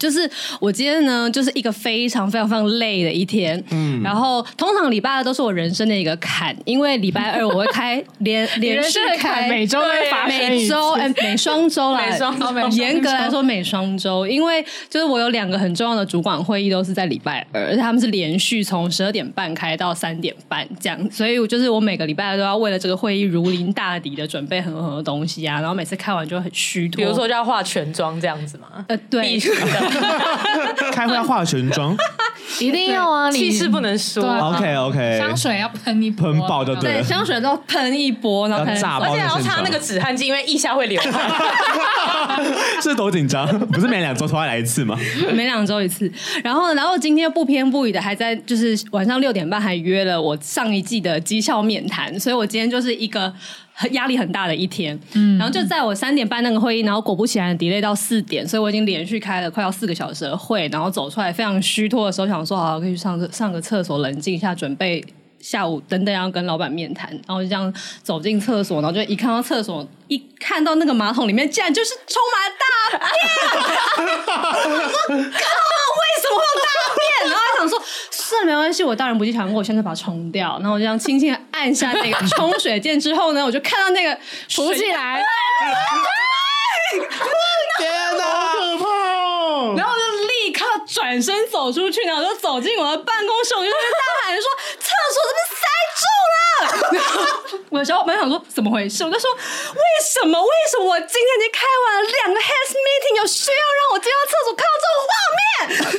就是我今天呢，就是一个非常非常非常累的一天。嗯，然后通常礼拜二都是我人生的一个坎，因为礼拜二我会开连 连续开每周会发每周哎每双周啦，每双周严格来说每双周，因为就是我有两个很重要的主管会议都是在礼拜二，而且他们是连续从十二点半开到三点半这样，所以我就是我每个礼拜二都要为了这个会议如临大敌的准备很多很多东西啊，然后每次开完就很虚脱，比如说就要化全妆这样子嘛，呃对。开会要化全妆，一定要啊！气势不能输。OK OK，香水要喷一喷爆就对了，香水都要喷一波，然后炸爆，而且还要擦那个止汗剂，因为腋下会流汗。是多紧张？不是每两周都要来一次吗？每两周一次。然后，然后今天不偏不倚的还在，就是晚上六点半还约了我上一季的绩效面谈，所以我今天就是一个。压力很大的一天，嗯，然后就在我三点半那个会议，然后果不其然 delay 到四点，所以我已经连续开了快要四个小时的会，然后走出来非常虚脱的时候，想说好，可以去上个上个厕所冷静一下，准备下午等等要跟老板面谈，然后就这样走进厕所，然后就一看到厕所，一看到那个马桶里面竟然就是充满大便，我靠，为什么会有大便？然后还想说。算了，没关系，我大人不计强，我现在把它冲掉。然后我就这样轻轻按下那个冲水键之后呢，我就看到那个浮起来，天哪，好可怕哦！然后我就立刻转身走出去，然后我就走进我的办公室，我就大喊说：“厕所这边塞住了！” 我的小伙伴想说怎么回事，我就说：“为什么？为什么我今天已经开完了两个 heads meeting，有需要让我进到厕所看到这种画面？”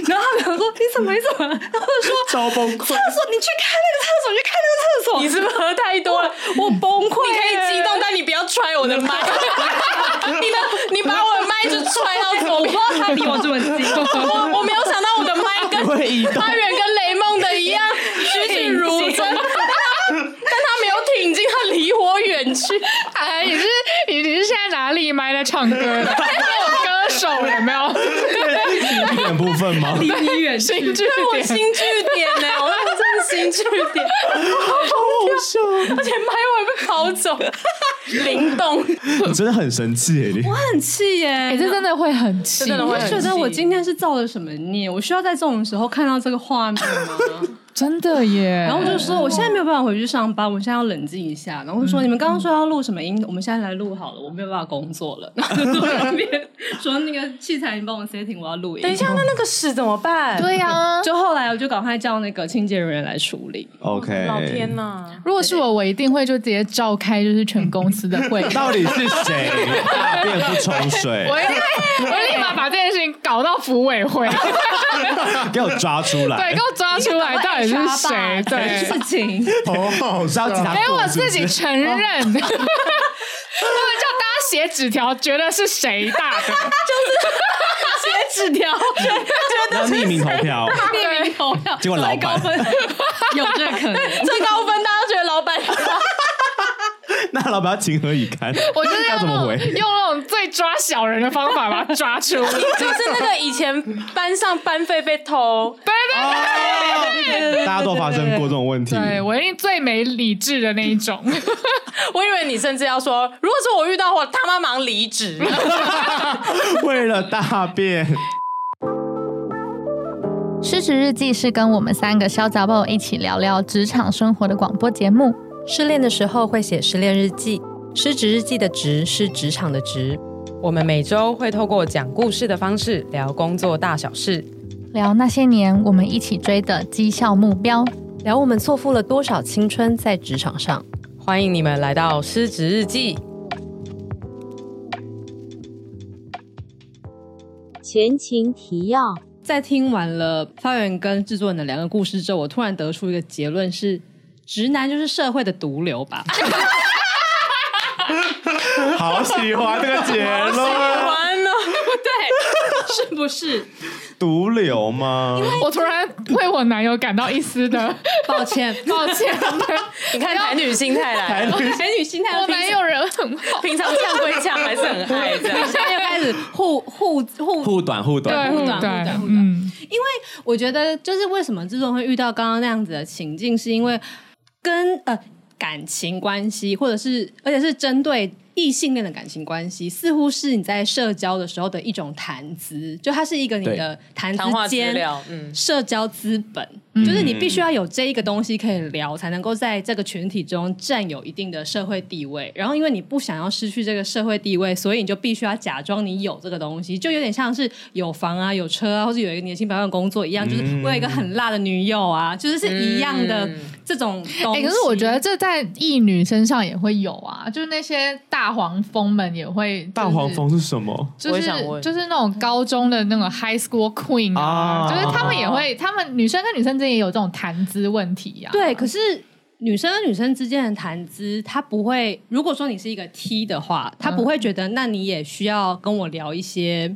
然后他们说：“你怎么？你怎么？”然后我说。超崩溃！厕所，你去看那个厕所，你去看那个厕所。你是不是喝太多了？我，我崩溃。你可以激动，但你不要踹我的麦。你的，你把我的麦就踹到左边。我他离我这么近。我我没有想到我的麦跟他远跟雷梦的一样栩栩如生，但他没有挺进，他离我远去。哎，你是你你是现在哪里麦在唱歌的？歌手有没有？新剧点部分吗？离你远，新剧我新据点呢？我真的新据点，好好笑，而且麦我也被跑走，灵动，你真的很生气耶！我很气耶，哎，这真的会很气，真的会觉得我今天是造了什么孽？我需要在这种时候看到这个画面吗？真的耶！然后我就说，我现在没有办法回去上班，我现在要冷静一下。然后就说，你们刚刚说要录什么音？我们现在来录好了，我没有办法工作了。然后就坐那边说那个器材，你帮我 setting，我要录音。等一下，那那个屎怎么办？对呀，就后来我就赶快叫那个清洁人员来处理。OK，老天呐！如果是我，我一定会就直接召开就是全公司的会。到底是谁大便不冲水？我一定，我立马把这件事情搞到服委会，给我抓出来。对，给我抓出来，到底是谁？对事情，哦，是要警察，给我自己承认，他们叫大家写纸条，觉得是谁大的，就是写纸条，觉得匿名投票，匿名投票，结果老板。有这个可能，最高分，大家觉得老板。那老板要情何以堪？我就是要怎么回？用那种最抓小人的方法把他 抓出来。就是那个以前班上班费被偷，对对对对对，大家都发生过这种问题。对，我一定最没理智的那一种。我以为你甚至要说，如果是我遇到我他妈忙离职。为了大便。失职日记是跟我们三个小杂宝一起聊聊职场生活的广播节目。失恋的时候会写失恋日记，失职日记的职是职场的职。我们每周会透过讲故事的方式聊工作大小事，聊那些年我们一起追的绩效目标，聊我们错付了多少青春在职场上。欢迎你们来到失职日记。前情提要：在听完了发源跟制作人的两个故事之后，我突然得出一个结论是。直男就是社会的毒瘤吧？好喜欢这个结论，喜欢呢？对，是不是毒瘤吗？我突然为我男友感到一丝的 抱歉，抱歉。你看台女心态来，台女台女心态，我男友人很好，平常呛归呛，还是很爱这样。现在又开始互互互互短互短，对互短互短互短。因为我觉得就是为什么制作人会遇到刚刚那样子的情境，是因为跟呃感情关系，或者是而且是针对。异性恋的感情关系，似乎是你在社交的时候的一种谈资，就它是一个你的谈资间社交资本，嗯、就是你必须要有这一个东西可以聊，才能够在这个群体中占有一定的社会地位。然后，因为你不想要失去这个社会地位，所以你就必须要假装你有这个东西，就有点像是有房啊、有车啊，或者有一个年薪百万工作一样，就是我有一个很辣的女友啊，就是是一样的这种东西。哎、欸，可是我觉得这在异女身上也会有啊，就是那些大。大黄蜂们也会、就是，大黄蜂是什么？就是就是那种高中的那种 high school queen 啊，啊就是他们也会，他们女生跟女生之间也有这种谈资问题啊。对，可是女生跟女生之间的谈资，他不会。如果说你是一个 T 的话，他不会觉得，那你也需要跟我聊一些。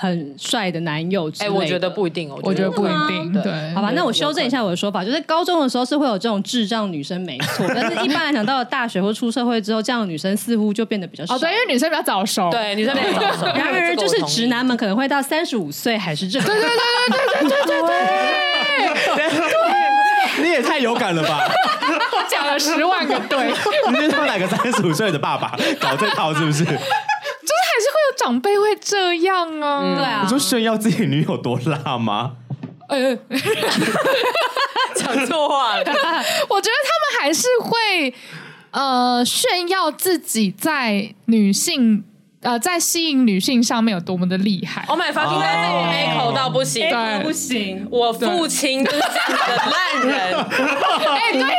很帅的男友之类的，哎、欸，我觉得不一定哦，我觉得不一定，对，对。好吧，那我修正一下我的说法，就是高中的时候是会有这种智障女生没错，但是一般来讲，到了大学或出社会之后，这样的女生似乎就变得比较少。哦，对，因为女生比较早熟，对，女生比较早熟。然而，就是直男们可能会到三十五岁还是这个，对对对对对对对对，对，你也太有感了吧？我讲了十万个对，你是说哪个三十五岁的爸爸搞这套是不是？长辈会这样啊？嗯、对啊，你说炫耀自己女友多辣吗？呃，讲错话了。我觉得他们还是会呃炫耀自己在女性。呃，在吸引女性上面有多么的厉害？Oh my fucking god！这里 A 口到不行，对，不行。我父亲就是这样的烂人。哎，对对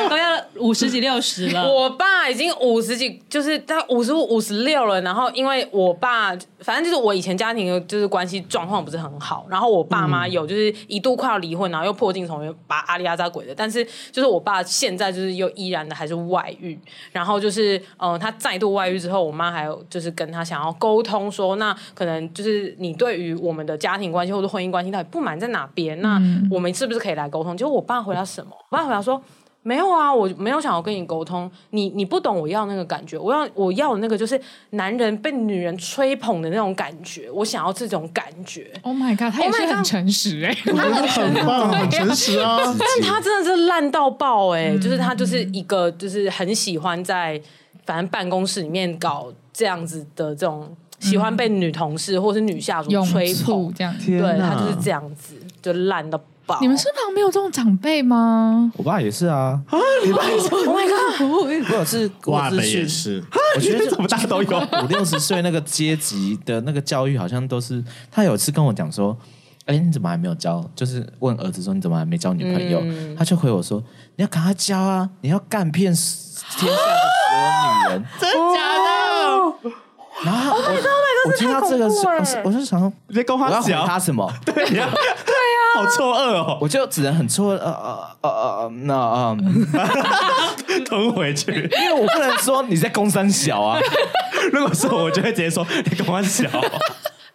对，都要五十几六十了。我爸已经五十几，就是他五十五、五十六了。然后因为我爸，反正就是我以前家庭就是关系状况不是很好。然后我爸妈有就是一度快要离婚，然后又破镜重圆，把阿里阿扎鬼的。但是就是我爸现在就是又依然的还是外遇。然后就是嗯、呃，他再度外遇之后，我妈。还有就是跟他想要沟通说，那可能就是你对于我们的家庭关系或者婚姻关系到底不满在哪边？那我们是不是可以来沟通？结果我爸回答什么？我爸回答说：没有啊，我没有想要跟你沟通，你你不懂我要那个感觉，我要我要的那个就是男人被女人吹捧的那种感觉，我想要这种感觉。Oh my god，他也是很诚实哎、欸，他很棒，很诚实啊，但他真的是烂到爆哎、欸，就是他就是一个就是很喜欢在。反正办公室里面搞这样子的这种，喜欢被女同事或是女下属吹捧。这样，对他就是这样子，就烂到爆。你们身旁没有这种长辈吗？我爸也是啊，啊，你爸也是？Oh my god！我有是，我也是。我觉得怎么大家都有五六十岁那个阶级的那个教育，好像都是。他有一次跟我讲说：“哎，你怎么还没有交？”就是问儿子说：“你怎么还没交女朋友？”他就回我说：“你要赶快交啊！你要干遍天下的。”我女人，真的假的？然后我我听到这个时候，我就想说，你在跟他讲他什么？对呀，对呀，好错愕哦！我就只能很错愕，呃呃呃呃，那啊，吞回去，因为我不能说你在攻山小啊。如果是我，就会直接说你攻三小，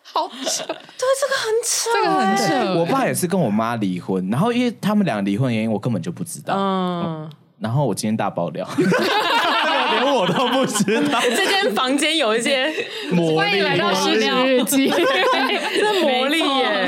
好扯，对，这个很扯，这个很扯。我爸也是跟我妈离婚，然后因为他们俩离婚原因，我根本就不知道。嗯，然后我今天大爆料。连我都不知道，这间房间有一些魔力。欢迎来到失恋日记，这魔力！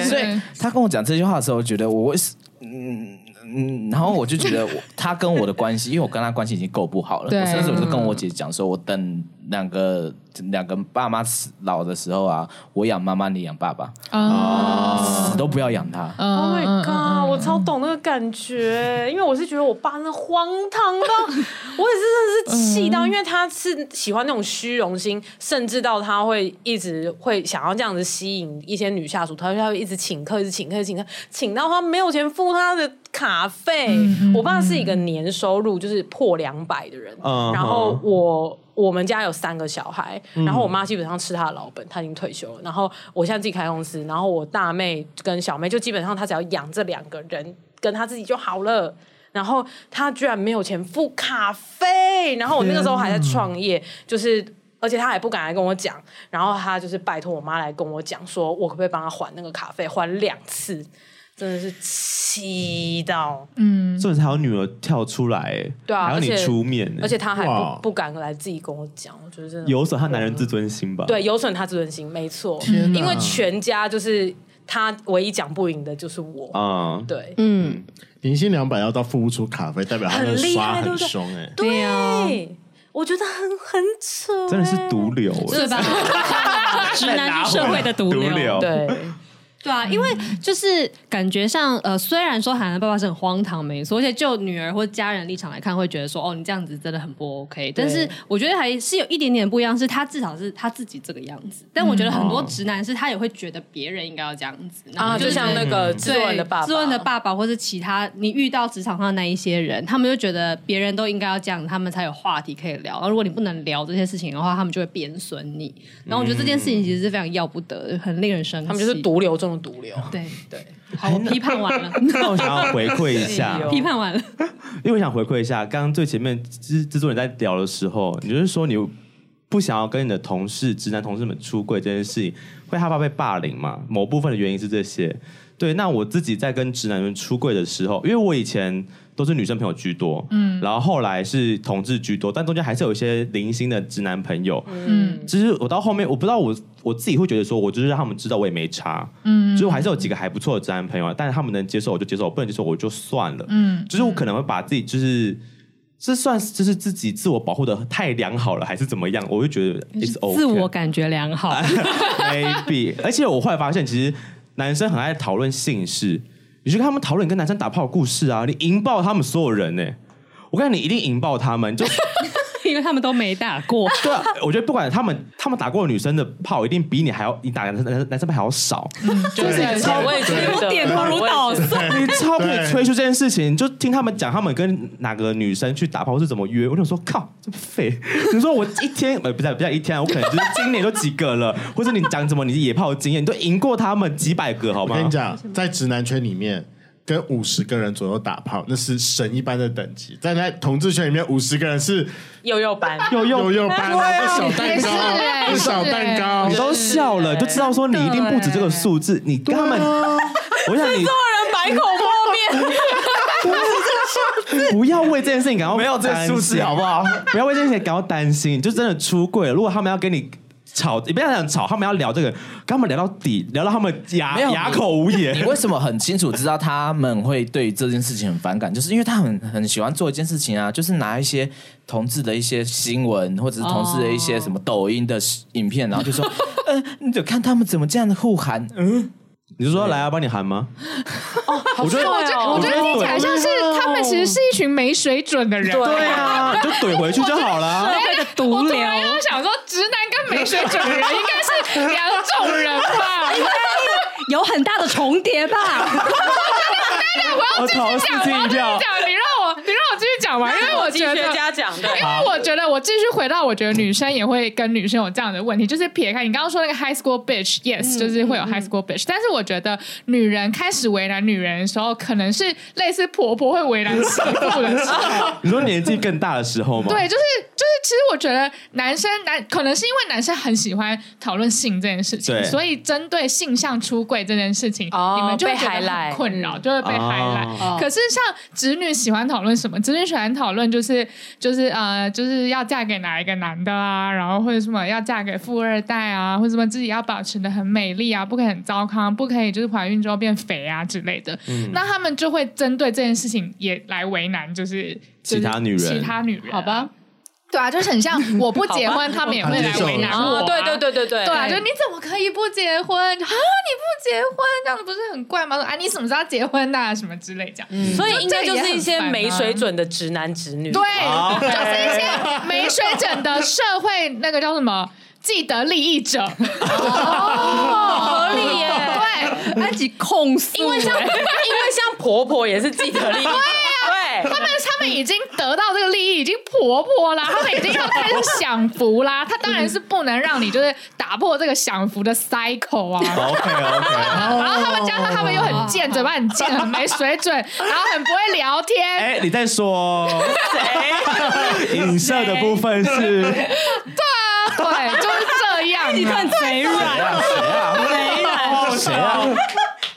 所以他跟我讲这句话的时候，我觉得我嗯嗯，然后我就觉得他跟我的关系，因为我跟他关系已经够不好了，我甚至我就跟我姐讲说，我等两个。两个爸妈死老的时候啊，我养妈妈，你养爸爸啊，死都不要养他。Oh my god，我超懂那个感觉，因为我是觉得我爸那荒唐到，我也是真的是气到，因为他是喜欢那种虚荣心，甚至到他会一直会想要这样子吸引一些女下属，他他会一直请客，一直请客，请客，请到他没有钱付他的卡费。我爸是一个年收入就是破两百的人，然后我。我们家有三个小孩，然后我妈基本上吃她的老本，她已经退休了。然后我现在自己开公司，然后我大妹跟小妹就基本上她只要养这两个人，跟她自己就好了。然后她居然没有钱付卡费，然后我那个时候还在创业，就是而且她也不敢来跟我讲，然后她就是拜托我妈来跟我讲，说我可不可以帮她还那个卡费，还两次。真的是气到，嗯，甚至还有女儿跳出来，对啊，还要你出面，而且他还不不敢来自己跟我讲，我觉得真的。有损他男人自尊心吧？对，有损他自尊心，没错，因为全家就是他唯一讲不赢的就是我。啊，对，嗯，年薪两百要到付不出卡费，代表他的很厉刷很害对不对？凶哎。对啊我觉得很很扯，真的是毒瘤哎，是吧？直男是社会的毒瘤。对。对啊，因为就是感觉上，呃，虽然说海南爸爸是很荒唐没错，而且就女儿或家人立场来看，会觉得说，哦，你这样子真的很不 OK。但是我觉得还是有一点点不一样，是他至少是他自己这个样子。但我觉得很多直男是他也会觉得别人应该要这样子啊，就像那个制作人的爸爸，制作人的爸爸，或是其他你遇到职场上的那一些人，他们就觉得别人都应该要这样，他们才有话题可以聊。然后如果你不能聊这些事情的话，他们就会贬损你。然后我觉得这件事情其实是非常要不得的，很令人生气。他们就是毒瘤中的毒瘤。对。对，好，我批判完了。那我想要回馈一下，批判完了，因为我想回馈一下，刚刚最前面制制作人在聊的时候，你就是说你不想要跟你的同事、直男同事们出柜这件事情，会害怕被霸凌嘛？某部分的原因是这些。对，那我自己在跟直男们出柜的时候，因为我以前都是女生朋友居多，嗯，然后后来是同志居多，但中间还是有一些零星的直男朋友，嗯，其实我到后面，我不知道我我自己会觉得说，我就是让他们知道我也没差，嗯，就是我还是有几个还不错的直男朋友，但是他们能接受我就接受，我不能接受我就算了，嗯，就是我可能会把自己就是这算就是自己自我保护的太良好了，还是怎么样？我就觉得 it's okay，自我感觉良好，maybe，而且我后来发现其实。男生很爱讨论性事，你去跟他们讨论跟男生打炮的故事啊，你引爆他们所有人呢、我跟你，一定引爆他们，就。因为他们都没打过，对啊，我觉得不管他们，他们打过的女生的炮一定比你还要，你打男生男男生炮还要少，嗯、就是超会点头如捣蒜，你超可以吹出这件事情，就听他们讲他们跟哪个女生去打炮是怎么约，我就说靠，这么废！你说我一天呃不在不在一天，我可能就是今年都几个了，或者你讲怎么你野炮经验，你都赢过他们几百个，好吗？我跟你讲，在直男圈里面。跟五十个人左右打炮，那是神一般的等级。在在同志圈里面，五十个人是幼幼班，幼幼幼班，小蛋糕，小蛋糕，你都笑了，就知道说你一定不止这个数字。你跟他们，我想你所有人百口莫辩，不要为这件事情感到没有这个数字好不好？不要为这件事情感到担心，就真的出柜了。如果他们要跟你。吵，你不要想吵，他们要聊这个，跟他们聊到底，聊到他们哑哑口无言。你为什么很清楚知道他们会对这件事情很反感？就是因为他很很喜欢做一件事情啊，就是拿一些同志的一些新闻，或者是同志的一些什么抖音的影片，然后就说，嗯、呃，你就看他们怎么这样的互喊，嗯。你是说来啊，帮你喊吗？哦，我觉得我觉得我觉得听起来像是他们其实是一群没水准的人。对啊，就怼回去就好了。社会的毒瘤。我想说，直男跟没水准的人应该是两种人吧？应该有很大的重叠吧？我要继续讲，我要继续讲，你让我你让我继续讲完，因为我觉得学家讲的，因为我觉得我继续回到，我觉得女生也会跟女生有这样的问题，就是撇开你刚刚说那个 high school bitch，yes，就是会有 high school bitch，但是我觉得女人开始为难女人的时候，可能是类似婆婆会为难媳妇的时候。你说年纪更大的时候吗？对，就是就是，其实我觉得男生男可能是因为男生很喜欢讨论性这件事情，所以针对性向出柜这件事情，你们就会觉得很困扰，就会被 highlight。可是像直女喜欢讨论什么？直女喜欢讨论就是就是呃，就是要嫁给哪一个男的啊，然后或者什么要嫁给富二代啊，或者什么自己要保持的很美丽啊，不可以很糟糠，不可以就是怀孕之后变肥啊之类的。嗯、那他们就会针对这件事情也来为难，就是、就是、其他女人，其他女人，好吧。对啊，就是很像我不结婚，他们也会来为难我。对对对对对，对啊，就你怎么可以不结婚啊？你不结婚这样子不是很怪吗？说啊，你什么时候结婚呐？什么之类这样。所以应该就是一些没水准的直男直女。对，就是一些没水准的社会那个叫什么既得利益者。哦，合理耶。对，那几控诉，因为像因为像婆婆也是既得利益者。他们他们已经得到这个利益，已经婆婆啦，他们已经要开始享福啦。他当然是不能让你就是打破这个享福的 cycle 啊。OK OK。然后他们加上他们又很贱，嘴巴很贱，很没水准，然后很不会聊天。哎，你在说谁？影射的部分是？对啊，对，就是这样。你看贼软，谁啊？谁啊？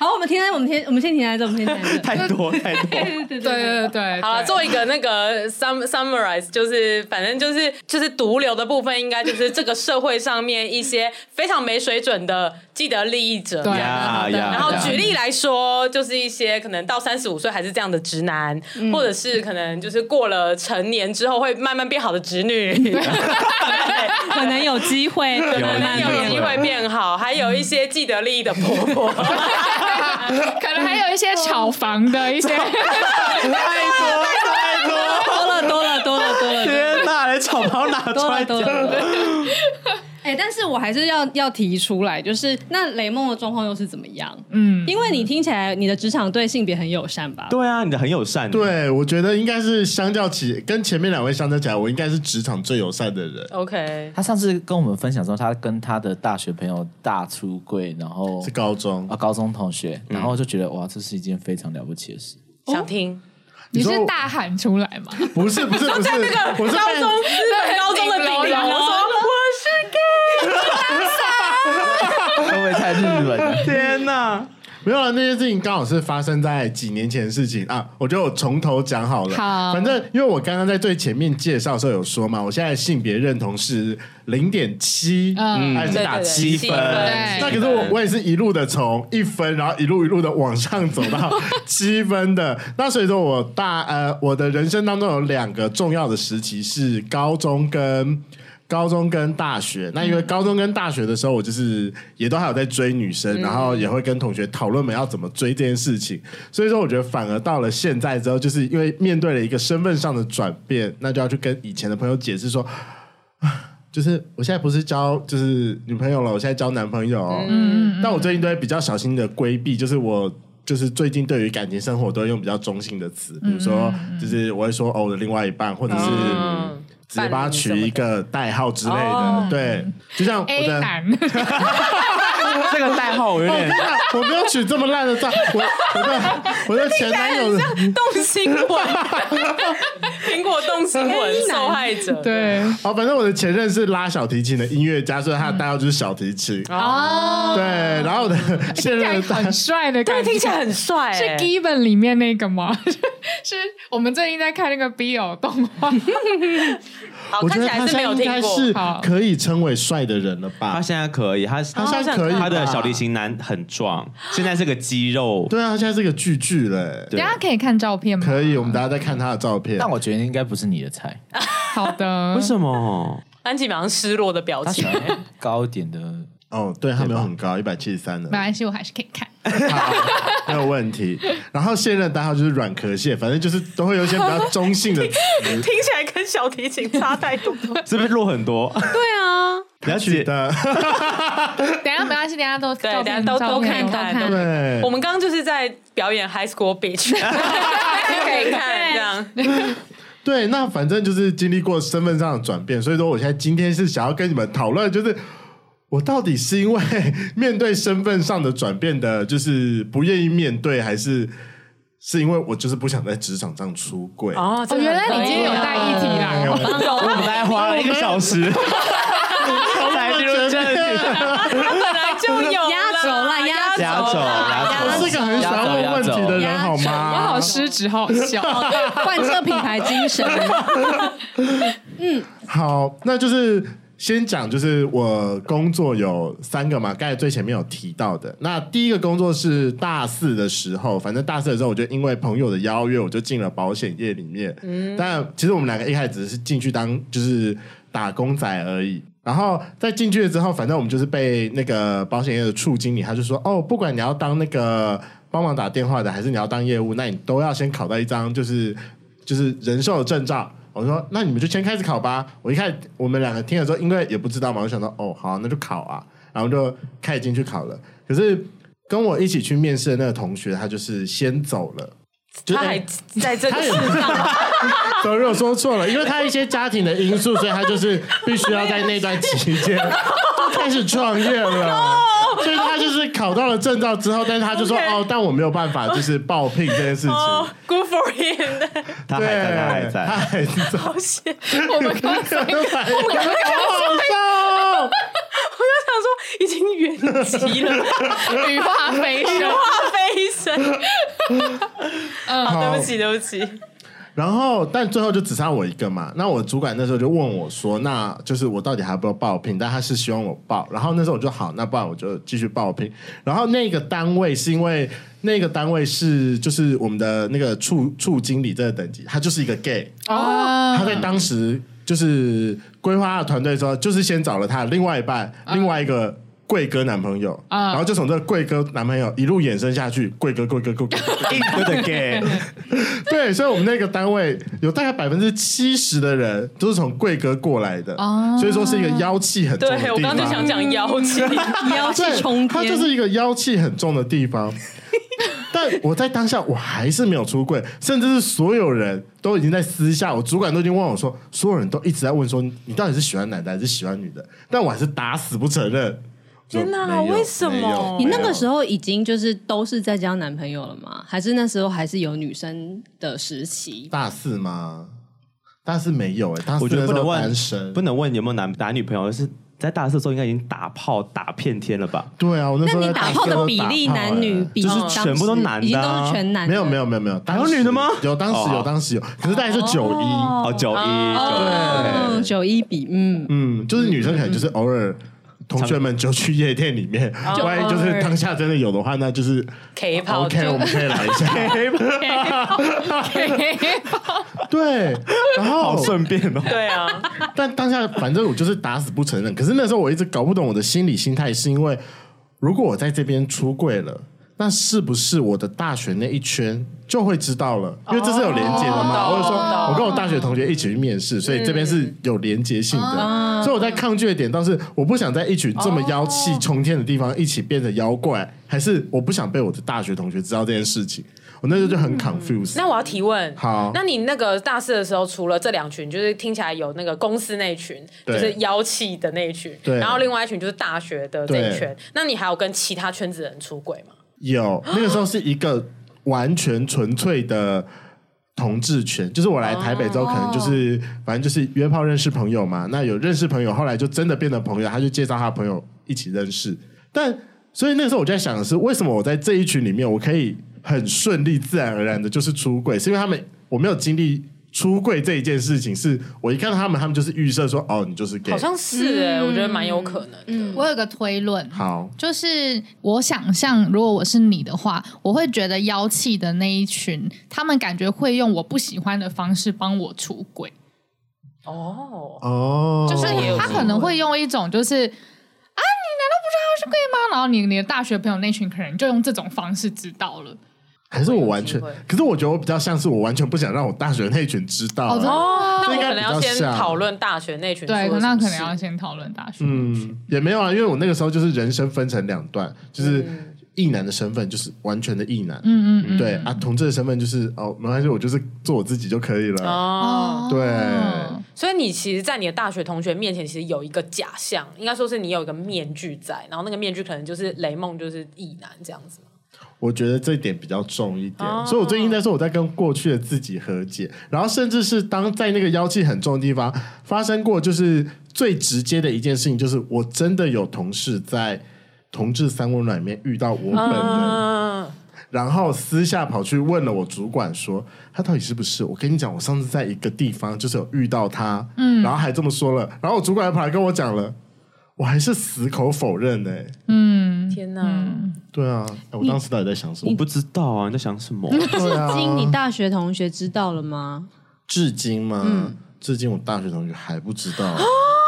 好，我们停在我们停，我们先停在这，我们先停在这。太多 太多，对对对。好了，做一个那个 sum summarize，就是反正就是就是毒瘤的部分，应该就是这个社会上面一些非常没水准的既得利益者。对。然后举例来说，就是一些可能到三十五岁还是这样的直男，或者是可能就是过了成年之后会慢慢变好的直女，可能有机会，可能有机会变好，还有一些既得利益的婆婆。可能还有一些炒房的一些，太多太多，多了多了多了多了，天哪，连炒房哪出来讲？哎、欸，但是我还是要要提出来，就是那雷梦的状况又是怎么样？嗯，因为你听起来你的职场对性别很友善吧？对啊，你的很友善。对，我觉得应该是相较起跟前面两位相较起来，我应该是职场最友善的人。OK，他上次跟我们分享说，他跟他的大学朋友大出柜，然后是高中啊，高中同学，然后就觉得哇，这是一件非常了不起的事。想听？你是大喊出来吗？不是不是不是，在那个高中日本高中的顶楼说我是 gay，会不会太日本了？天哪！没有了，那件事情刚好是发生在几年前的事情啊。我觉得我从头讲好了。好，反正因为我刚刚在最前面介绍的时候有说嘛，我现在性别认同是零点七，嗯，还是打七分？那可是我我也是一路的从一分，然后一路一路的往上走到 七分的。那所以说我大呃，我的人生当中有两个重要的时期是高中跟。高中跟大学，那因为高中跟大学的时候，我就是也都还有在追女生，嗯、然后也会跟同学讨论们要怎么追这件事情。所以说，我觉得反而到了现在之后，就是因为面对了一个身份上的转变，那就要去跟以前的朋友解释说，就是我现在不是交就是女朋友了，我现在交男朋友。嗯嗯嗯。但我最近都会比较小心的规避，就是我就是最近对于感情生活都会用比较中性的词，比如说就是我会说哦，我的另外一半，或者是。嗯直接帮他取一个代号之类的，哦、对，就像我的 这个代号我有点，我没有取这么烂的代，我我的我的前男友动心魂，苹果动心魂受害者，对，哦，反正我的前任是拉小提琴的音乐家，所以他的代号就是小提琴，哦，对，然后我的现任很帅的感觉，听起来很帅，是 Given 里面那个吗？是我们最近在看那个 BL 动画。我觉得他现在应该是可以称为帅的人了吧？他现在可以，他他现在可以，他的小提琴男很壮，现在是个肌肉。对啊，他现在是个巨巨嘞。大家可以看照片吗？可以，我们大家在看他的照片。但我觉得应该不是你的菜。好的，为什么？安琪马上失落的表情。高一点的。哦，对，他没有很高，一百七十三的。没关系，我还是可以看。好，没有问题。然后现任代号就是软壳蟹，反正就是都会有一些比较中性的词，听起来跟小提琴差太多，是不是弱很多？对啊，了解的。等下没关系，等下都对，等下都都看看。对，我们刚刚就是在表演 High School Beach，可以看这样。对，那反正就是经历过身份上的转变，所以说我现在今天是想要跟你们讨论，就是。我到底是因为面对身份上的转变的，就是不愿意面对，还是是因为我就是不想在职场上出柜？哦，原来你今天有带议题啦！我们大概花了一个小时，才进入正题。本来就有压轴了，压轴，压轴，我是个很喜欢问问题的人，好吗？我好失职，好好笑，贯彻品牌精神。嗯，好，那就是。先讲，就是我工作有三个嘛，刚才最前面有提到的。那第一个工作是大四的时候，反正大四的时候，我就因为朋友的邀约，我就进了保险业里面。嗯，但其实我们两个一开始只是进去当就是打工仔而已。然后在进去了之后，反正我们就是被那个保险业的处经理，他就说：“哦，不管你要当那个帮忙打电话的，还是你要当业务，那你都要先考到一张就是就是人寿的证照。”我说：“那你们就先开始考吧。”我一开始我们两个听了之后，因为也不知道嘛，我就想到：“哦，好，那就考啊。”然后就开始进去考了。可是跟我一起去面试的那个同学，他就是先走了。他还在这个世上。所以我说错了，因为他一些家庭的因素，所以他就是必须要在那段期间 就开始创业了。所以他就是考到了证照之后，但是他就说：“ Okay. 哦，但我没有办法，就是报聘这件事情。Oh, ”Good for him！他还在，他还在，他还在。好险！我们刚才，我们刚才好笑。我就想说已经远极了，羽化飞羽化飞升。嗯，对不起，对不起。然后，但最后就只差我一个嘛。那我主管那时候就问我说：“那就是我到底还要不要报聘？”但他是希望我报。然后那时候我就好，那不然我就继续报聘。然后那个单位是因为那个单位是就是我们的那个处处经理这个等级，他就是一个 gay 哦。他在当时就是规划他的团队的时候，就是先找了他另外一半，另外一个。贵哥男朋友，然后就从这个贵哥男朋友一路衍生下去，贵哥贵哥贵哥一哥的 gay，对，所以我们那个单位有大概百分之七十的人都是从贵哥过来的，所以说是一个妖气很重的地方。对，我刚刚就想讲妖气，妖气冲天，它就是一个妖气很重的地方。但我在当下我还是没有出柜，甚至是所有人都已经在私下，我主管都已经问我说，所有人都一直在问说，你到底是喜欢男的还是喜欢女的？但我还是打死不承认。天哪，为什么？你那个时候已经就是都是在交男朋友了吗？还是那时候还是有女生的时期？大四吗？大四没有哎、欸，大四我觉得不能问，不能问有没有男男女朋友，是在大四的时候应该已经打炮打遍天了吧？对啊，我那时候那你打炮的比例男女比就是全部都男的、啊，已经都是全男的。没有没有没有没有，还有女的吗？有，当时有，当时有，可是大概是九一哦，九一对，九一比嗯嗯，就是女生可能就是偶尔。同学们就去夜店里面，万一就是当下真的有的话，那就是 K 泡。OK，我们可以来一下。对，然后好顺便哦。对啊，但当下反正我就是打死不承认。可是那时候我一直搞不懂我的心理心态，是因为如果我在这边出柜了。那是不是我的大学那一圈就会知道了？因为这是有连接的嘛。或者说，我跟我大学同学一起去面试，所以这边是有连接性的。所以我在抗拒的点倒是，我不想在一群这么妖气冲天的地方一起变成妖怪，还是我不想被我的大学同学知道这件事情。我那时候就很 confused。那我要提问，好，那你那个大四的时候，除了这两群，就是听起来有那个公司那一群，就是妖气的那一群，然后另外一群就是大学的这一群，那你还有跟其他圈子人出轨吗？有，那个时候是一个完全纯粹的同志圈，就是我来台北之后，可能就是反正就是约炮认识朋友嘛。那有认识朋友，后来就真的变成朋友，他就介绍他的朋友一起认识。但所以那个时候我就在想的是，为什么我在这一群里面，我可以很顺利、自然而然的就是出轨，是因为他们我没有经历。出柜这一件事情，是我一看到他们，他们就是预设说，哦，你就是 gay，好像是哎、欸，嗯、我觉得蛮有可能的。嗯、我有个推论，好，就是我想象，如果我是你的话，我会觉得妖气的那一群，他们感觉会用我不喜欢的方式帮我出柜。哦哦，就是他可能会用一种，就是啊，你难道不知道他是 gay 吗？然后你你的大学朋友那群可能就用这种方式知道了。还是我完全，可是我觉得我比较像是我完全不想让我大学那群知道。哦，那我可能要先讨论大学那群。对，那可能要先讨论大学。嗯，也没有啊，因为我那个时候就是人生分成两段，就是异男的身份就是完全的异男。嗯嗯对啊，同志的身份就是哦，没关系，我就是做我自己就可以了。哦，对。所以你其实，在你的大学同学面前，其实有一个假象，应该说是你有一个面具在，然后那个面具可能就是雷梦，就是异男这样子。我觉得这一点比较重一点，所以我最近在说我在跟过去的自己和解，然后甚至是当在那个妖气很重的地方发生过，就是最直接的一件事情，就是我真的有同事在同志三温暖里面遇到我本人，然后私下跑去问了我主管说他到底是不是？我跟你讲，我上次在一个地方就是有遇到他，嗯，然后还这么说了，然后我主管还跑来跟我讲了。我还是死口否认呢。嗯，天哪，对啊，我当时到底在想什么？我不知道啊，你在想什么？至今你大学同学知道了吗？至今吗？至今我大学同学还不知道。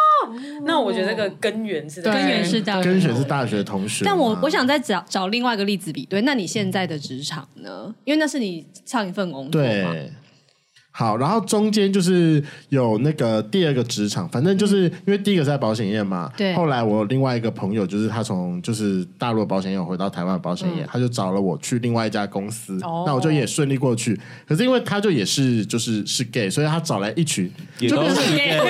那我觉得这个根源是根源是大根源是大学同学。但我我想再找找另外一个例子比对。那你现在的职场呢？因为那是你上一份工作嘛。好，然后中间就是有那个第二个职场，反正就是因为第一个是在保险业嘛，对。后来我有另外一个朋友，就是他从就是大陆保险业回到台湾保险业，嗯、他就找了我去另外一家公司，哦、那我就也顺利过去。可是因为他就也是就是是 gay，所以他找来一群，也都是 gay，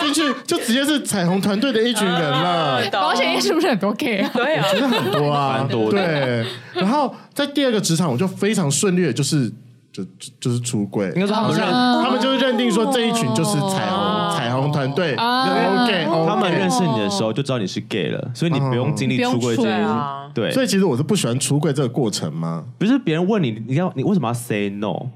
进去就直接是彩虹团队的一群人了。嗯、保险业是不是很多 gay 啊？对啊，其实很多啊，蛮多。对。然后在第二个职场，我就非常顺利的，就是。就就是出柜，应该说他们认，他们就是认定说这一群就是彩虹彩虹团队，OK，他们认识你的时候就知道你是 gay 了，所以你不用经历出柜这件事。对，所以其实我是不喜欢出柜这个过程吗？不是别人问你，你要你为什么要 say no？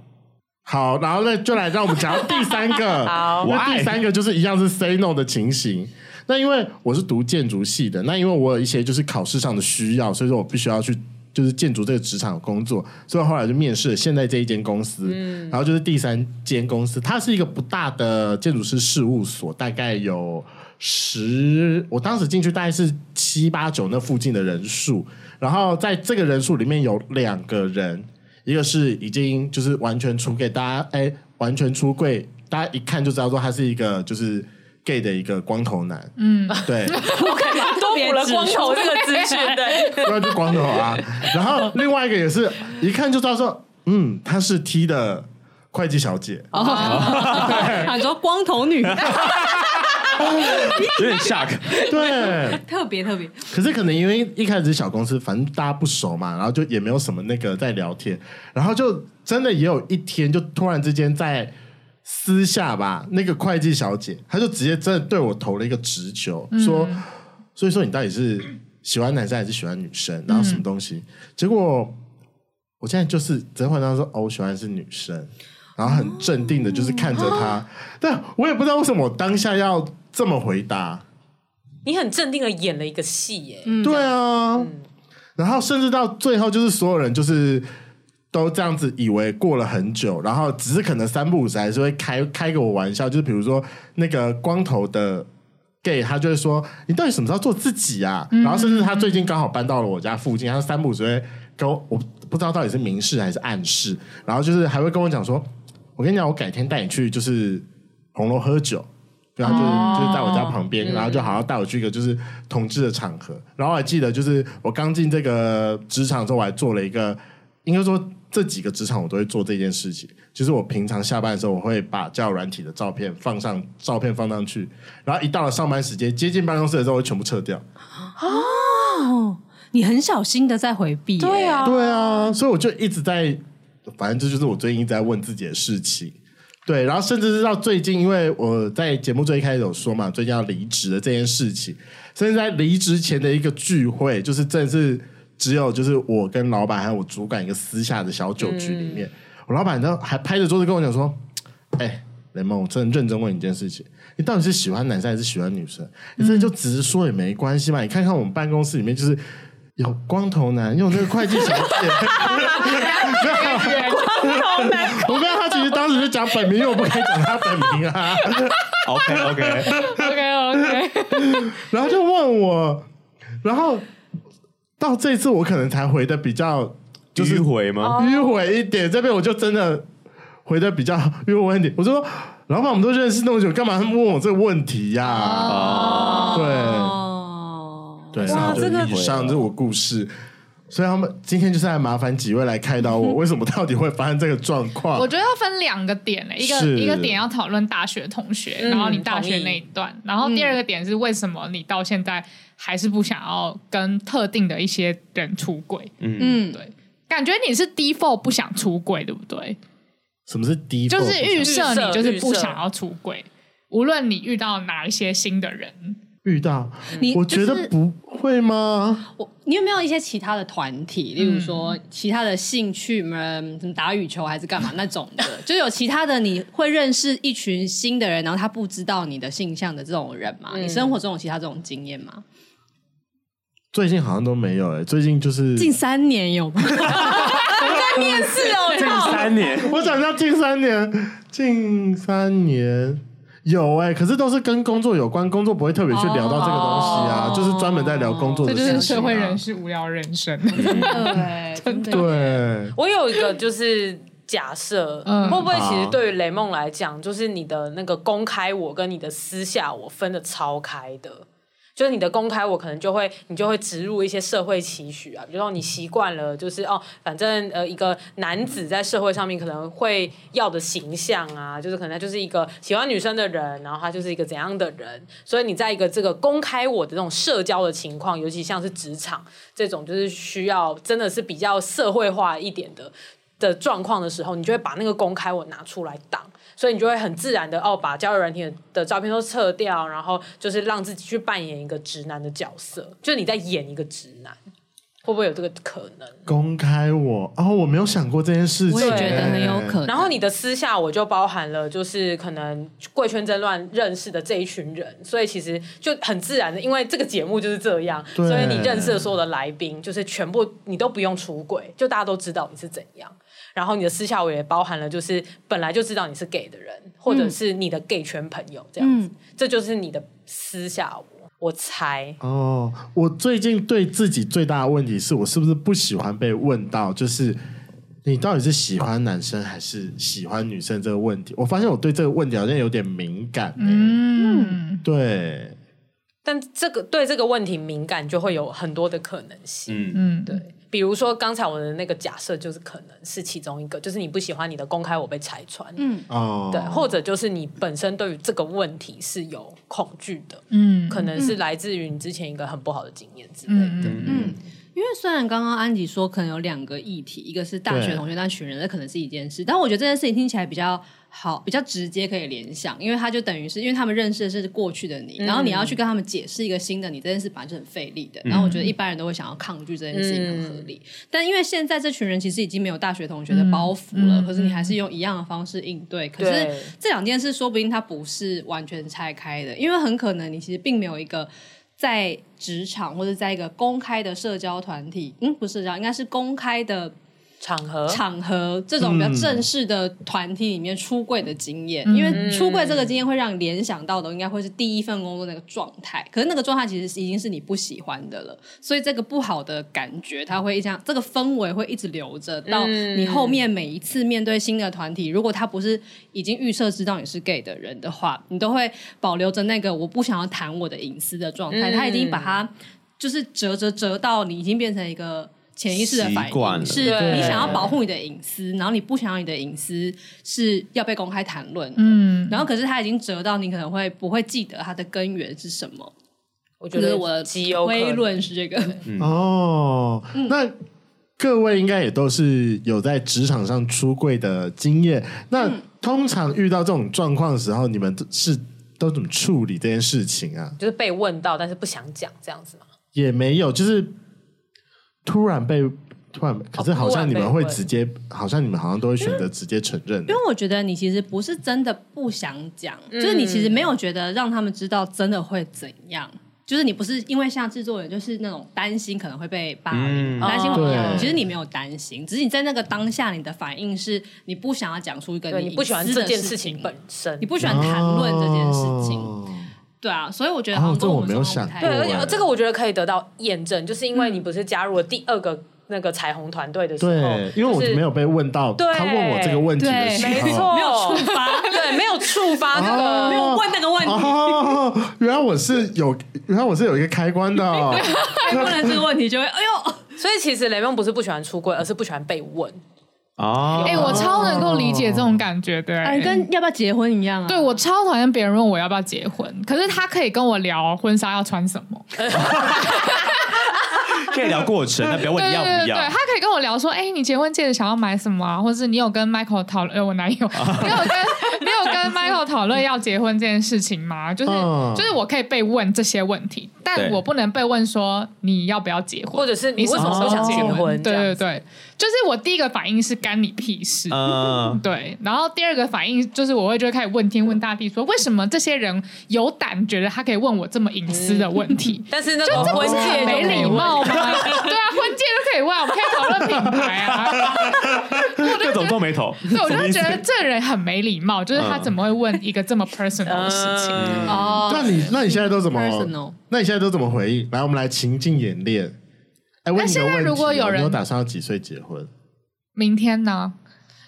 好，然后呢，就来让我们讲到第三个。好，那第三个就是一样是 say no 的情形。那因为我是读建筑系的，那因为我有一些就是考试上的需要，所以说我必须要去就是建筑这个职场工作，所以后来就面试了现在这一间公司。嗯，然后就是第三间公司，它是一个不大的建筑师事务所，大概有十，我当时进去大概是七八九那附近的人数，然后在这个人数里面有两个人。一个是已经就是完全出给，大家哎，完全出柜，大家一看就知道说他是一个就是 gay 的一个光头男，嗯，对，多补了光头这个资讯，对，那就光头啊。然后另外一个也是一看就知道说，嗯，他是 T 的会计小姐，哦，他说光头女。有点 shock，对，特别特别。可是可能因为一开始是小公司，反正大家不熟嘛，然后就也没有什么那个在聊天，然后就真的也有一天，就突然之间在私下吧，那个会计小姐，她就直接真的对我投了一个直球，嗯、说，所以说你到底是喜欢男生还是喜欢女生，然后什么东西？嗯、结果我现在就是直接回答说，哦，我喜欢的是女生。然后很镇定的，就是看着她，哦、但我也不知道为什么我当下要这么回答。你很镇定的演了一个戏，耶，对啊，嗯、然后甚至到最后，就是所有人就是都这样子以为过了很久，然后只是可能三不五时还是会开开个我玩笑，就是比如说那个光头的 gay，他就会说：“你到底什么时候做自己啊？”嗯、然后甚至他最近刚好搬到了我家附近，他三不五时会跟我，我不知道到底是明示还是暗示，然后就是还会跟我讲说。我跟你讲，我改天带你去就是红楼喝酒，然后就是就是在我家旁边，然后就好好带我去一个就是同志的场合。然后我还记得，就是我刚进这个职场之后，我还做了一个，应该说这几个职场我都会做这件事情。就是我平常下班的时候，我会把交友软体的照片放上，照片放上去，然后一到了上班时间，接近办公室的时候，我全部撤掉。哦，你很小心的在回避，对啊，对啊，所以我就一直在。反正这就是我最近一直在问自己的事情，对，然后甚至是到最近，因为我在节目最一开始有说嘛，最近要离职的这件事情，甚至在离职前的一个聚会，就是正是只有就是我跟老板还有我主管一个私下的小酒局里面，嗯、我老板呢还拍着桌子跟我讲说：“哎，雷梦，我真的认真问你一件事情，你到底是喜欢男生还是喜欢女生？你这就直说也没关系嘛，你看看我们办公室里面就是。”有光头男，有那个会计小姐。光头男，我跟他其实当时是讲本名，因为我不可以讲他本名啊。OK OK OK OK，然后就问我，然后到这次我可能才回的比较就是迂回吗？迂回一点，这边我就真的回的比较 迂回一点。我说，老板，我们都认识那么久，干嘛问我这个问题呀？啊，对。对，然后就以上是我故事，所以他们今天就是来麻烦几位来开导我，为什么到底会发生这个状况？我觉得要分两个点呢，一个一个点要讨论大学同学，然后你大学那一段，然后第二个点是为什么你到现在还是不想要跟特定的一些人出轨？嗯，对，感觉你是 default 不想出轨，对不对？什么是 default？就是预设你就是不想要出轨，无论你遇到哪一些新的人。遇到你，我觉得不会吗？我，你有没有一些其他的团体，例如说其他的兴趣，嗯，什么打羽球还是干嘛那种的？就有其他的，你会认识一群新的人，然后他不知道你的性向的这种人吗？你生活中有其他这种经验吗？最近好像都没有诶，最近就是近三年有 在面试哦，近三年，我想到近三年，近三年。有哎、欸，可是都是跟工作有关，工作不会特别去聊到这个东西啊，哦、就是专门在聊工作的事情、啊。这就是社会人士无聊人生。对，对。我有一个就是假设，嗯、会不会其实对于雷梦来讲，就是你的那个公开我跟你的私下我分的超开的。就是你的公开，我可能就会你就会植入一些社会期许啊，比如说你习惯了，就是哦，反正呃，一个男子在社会上面可能会要的形象啊，就是可能就是一个喜欢女生的人，然后他就是一个怎样的人，所以你在一个这个公开我的这种社交的情况，尤其像是职场这种，就是需要真的是比较社会化一点的的状况的时候，你就会把那个公开我拿出来挡，所以你就会很自然的哦，把交友软体的，照片都撤掉，然后就是让自己去扮演一个直男的角色，就是你在演一个直男。会不会有这个可能？公开我哦，我没有想过这件事情，我也觉得很有可能。然后你的私下我就包含了，就是可能贵圈争乱认识的这一群人，所以其实就很自然的，因为这个节目就是这样，所以你认识的所有的来宾，就是全部你都不用出轨，就大家都知道你是怎样。然后你的私下我也包含了，就是本来就知道你是 gay 的人，或者是你的 gay 圈朋友这样子，嗯、这就是你的私下我。我猜哦，我最近对自己最大的问题是我是不是不喜欢被问到，就是你到底是喜欢男生还是喜欢女生这个问题？我发现我对这个问题好像有点敏感，欸。嗯，对。但这个对这个问题敏感，就会有很多的可能性。嗯嗯，对。比如说刚才我的那个假设，就是可能是其中一个，就是你不喜欢你的公开我被拆穿，嗯。哦，对，或者就是你本身对于这个问题是有恐惧的，嗯，可能是来自于你之前一个很不好的经验之类的，嗯。嗯因为虽然刚刚安吉说可能有两个议题，一个是大学同学那群人，那可能是一件事，但我觉得这件事情听起来比较好，比较直接可以联想，因为他就等于是因为他们认识的是过去的你，嗯、然后你要去跟他们解释一个新的你，这件事本来就很费力的。然后我觉得一般人都会想要抗拒这件事情很合理，嗯、但因为现在这群人其实已经没有大学同学的包袱了，嗯、可是你还是用一样的方式应对。可是这两件事说不定它不是完全拆开的，因为很可能你其实并没有一个。在职场或者在一个公开的社交团体，嗯，不是社交，应该是公开的。场合？场合这种比较正式的团体里面出柜的经验，嗯、因为出柜这个经验会让你联想到的应该会是第一份工作那个状态，可是那个状态其实已经是你不喜欢的了，所以这个不好的感觉，它会这样，这个氛围会一直留着到你后面每一次面对新的团体，如果他不是已经预设知道你是 gay 的人的话，你都会保留着那个我不想要谈我的隐私的状态，他已经把它就是折折折到你已经变成一个。潜意识的反应是你想要保护你的隐私，然后你不想要你的隐私是要被公开谈论。嗯，然后可是他已经折到你可能会不会记得他的根源是什么？我觉得我的推论是这个。嗯、哦，嗯、那各位应该也都是有在职场上出柜的经验。那通常遇到这种状况的时候，你们是都怎么处理这件事情啊？就是被问到，但是不想讲这样子吗？也没有，就是。突然被突然，可是好像你们会直接，好像你们好像都会选择直接承认。因为我觉得你其实不是真的不想讲，嗯、就是你其实没有觉得让他们知道真的会怎样。就是你不是因为像制作人，就是那种担心可能会被霸凌，担、嗯、心会怎样。其实你没有担心，只是你在那个当下，你的反应是你不想要讲出一个你，你不喜欢这件事情本身，你不喜欢谈论这件事情。哦对啊，所以我觉得好像跟我们没有想对，而且这个我觉得可以得到验证，就是因为你不是加入了第二个那个彩虹团队的时候，对，因为我没有被问到，他问我这个问题的时候，没错，没有触发，对，没有触发那个，没有问那个问题。原来我是有，原来我是有一个开关的，问了这个问题就会，哎呦，所以其实雷梦不是不喜欢出柜，而是不喜欢被问。哦，哎，我超能够理解这种感觉的，哎，跟要不要结婚一样啊。对，我超讨厌别人问我要不要结婚，可是他可以跟我聊婚纱要穿什么。可以聊过程，但不要问你要不要。对，对，对，对，他可以跟我聊说，哎，你结婚戒指想要买什么啊？或者是你有跟 Michael 讨论？我男友，你有跟你有跟 Michael 讨论要结婚这件事情吗？就是、嗯、就是我可以被问这些问题，但我不能被问说你要不要结婚，或者是你为什么不想结婚？哦、对对对，就是我第一个反应是干你屁事。嗯，对。然后第二个反应就是我会就会开始问天问大地说，为什么这些人有胆觉得他可以问我这么隐私的问题？嗯、但是那个婚戒没礼貌吗？对啊，婚戒都可以问，我们可以讨论品牌啊。各种皱眉头。对，我就觉得这人很没礼貌，就是他怎么会问一个这么 personal 的事情？哦，那你那你现在都怎么？那你现在都怎么回应？来，我们来情境演练。哎，问你个问题，如果有人你有打算要几岁结婚？明天呢？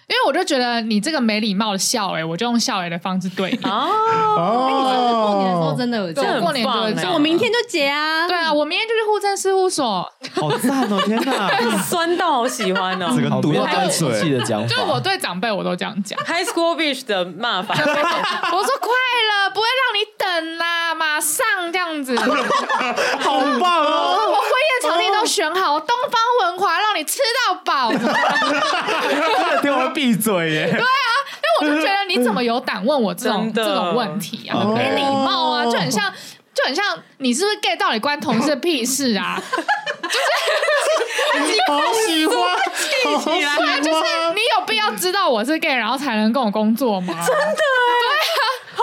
因为我就觉得你这个没礼貌的笑哎，我就用笑哎的方式对你哦。哎，你上次过年的时候真的有这样，过年对，我明天就结啊。对啊，我明天就去户政事务所。好赞哦！天哪，酸到好喜欢哦。这个毒要带水气的讲法，就我对长辈我都这样讲。High School Beach 的骂法，我说快了，不会让你等啦，妈马上这样子，好棒哦！我婚宴场地都选好，东方文华让你吃到饱。闭嘴耶！对啊，因为我就觉得你怎么有胆问我这种这种问题啊？没礼貌啊，就很像。就很像你是不是 gay？到底关同事屁事啊？就是好喜欢，好喜欢，就是你有必要知道我是 gay，然后才能跟我工作吗？真的，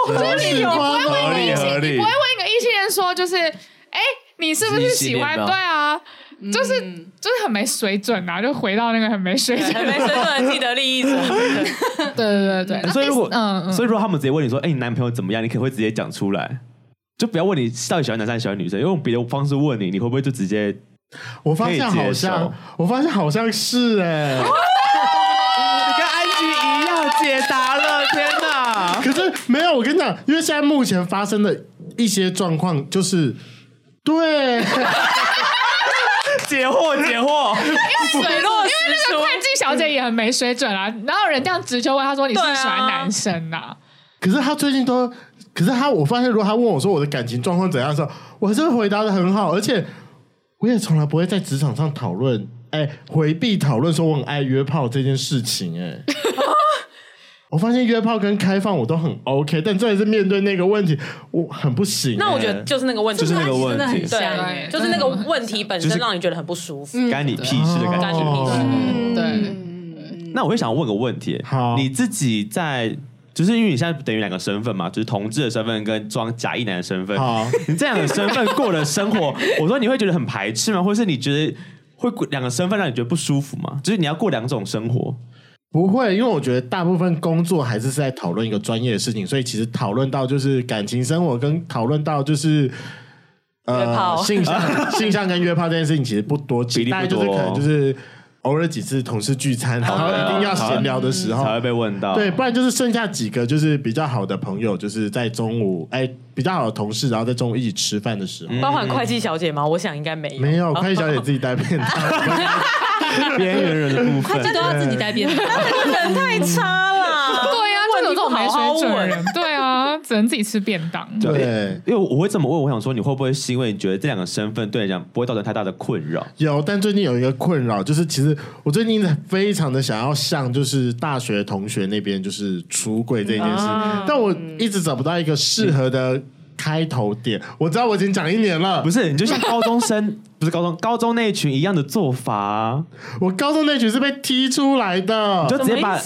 对啊，就是你，你不会问一个异性，你不会问一个异性人说，就是哎，你是不是喜欢？对啊，就是就是很没水准啊！就回到那个很没水准、没水准的既得利益者。对对对对，所以如果嗯，所以如果他们直接问你说，哎，你男朋友怎么样？你可能会直接讲出来。就不要问你到底喜欢男生还是喜欢女生，用别的方式问你，你会不会就直接？我发现好像，我发现好像是哎，你跟安吉一样解答了，天哪！可是没有，我跟你讲，因为现在目前发生的一些状况就是，对，解惑解惑，因为水落石出，因为那个会计小姐也很没水准啊，然后人这样直球问他说：“你是不是喜欢男生呐、啊？”可是他最近都。可是他，我发现如果他问我说我的感情状况怎样的时候，我还是会回答的很好，而且我也从来不会在职场上讨论，哎，回避讨论说我很爱约炮这件事情，哎，我发现约炮跟开放我都很 OK，但这也是面对那个问题，我很不行。那我觉得就是那个问题，就是那个问题，对，就是那个问题本身让你觉得很不舒服，干你屁事的感觉，干你屁事，对。那我会想问个问题，好，你自己在。就是因为你现在等于两个身份嘛，就是同志的身份跟装假意男的身份。好，你这两个身份过的生活，我说你会觉得很排斥吗？或者是你觉得会两个身份让你觉得不舒服吗？就是你要过两种生活？不会，因为我觉得大部分工作还是是在讨论一个专业的事情，所以其实讨论到就是感情生活，跟讨论到就是呃性向、性向跟约炮这件事情，其实不多，比例不多，可能就是。偶尔几次同事聚餐，然后一定要闲聊的时候才会被问到。对，不然就是剩下几个就是比较好的朋友，就是在中午哎比较好的同事，然后在中午一起吃饭的时候。包含会计小姐吗？我想应该没有。没有，会计小姐自己带便当。边缘人的部分，这都要自己带便当。人太差了。对呀，这种这种没水准人。对啊，只能自己吃便当。对，因为我会这么问，我想说你会不会是因为你觉得这两个身份对你讲不会造成太大的困扰？有，但最近有一个困扰，就是其实我最近非常的想要向就是大学同学那边就是出柜这件事，但我一直找不到一个适合的。开头点，我知道我已经讲一年了。不是，你就像高中生，不是高中，高中那一群一样的做法啊。我高中那群是被踢出来的，就直接把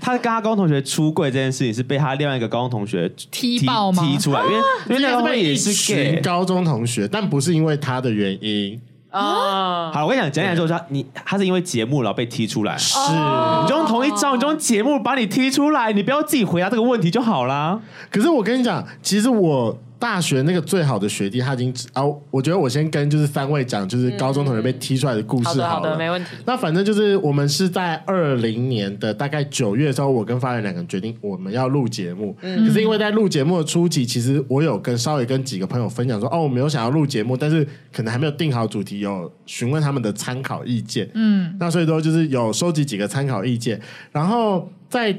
他跟他高中同学出柜这件事情是被他另外一个高中同学踢爆吗？踢出来，因为因为那个也是群高中同学，但不是因为他的原因。哦，好，我跟你讲，讲起来说，他你他是因为节目然后被踢出来，是，你就用同一招，你就用节目把你踢出来，你不要自己回答这个问题就好啦。可是我跟你讲，其实我。大学那个最好的学弟，他已经啊，我觉得我先跟就是三位讲，就是高中同学被踢出来的故事好了。好的，没问题。那反正就是我们是在二零年的大概九月的时候，我跟发源两个人决定我们要录节目。嗯。可是因为在录节目的初期，其实我有跟稍微跟几个朋友分享说，哦，我没有想要录节目，但是可能还没有定好主题，有询问他们的参考意见。嗯。那所以说就是有收集几个参考意见，然后在。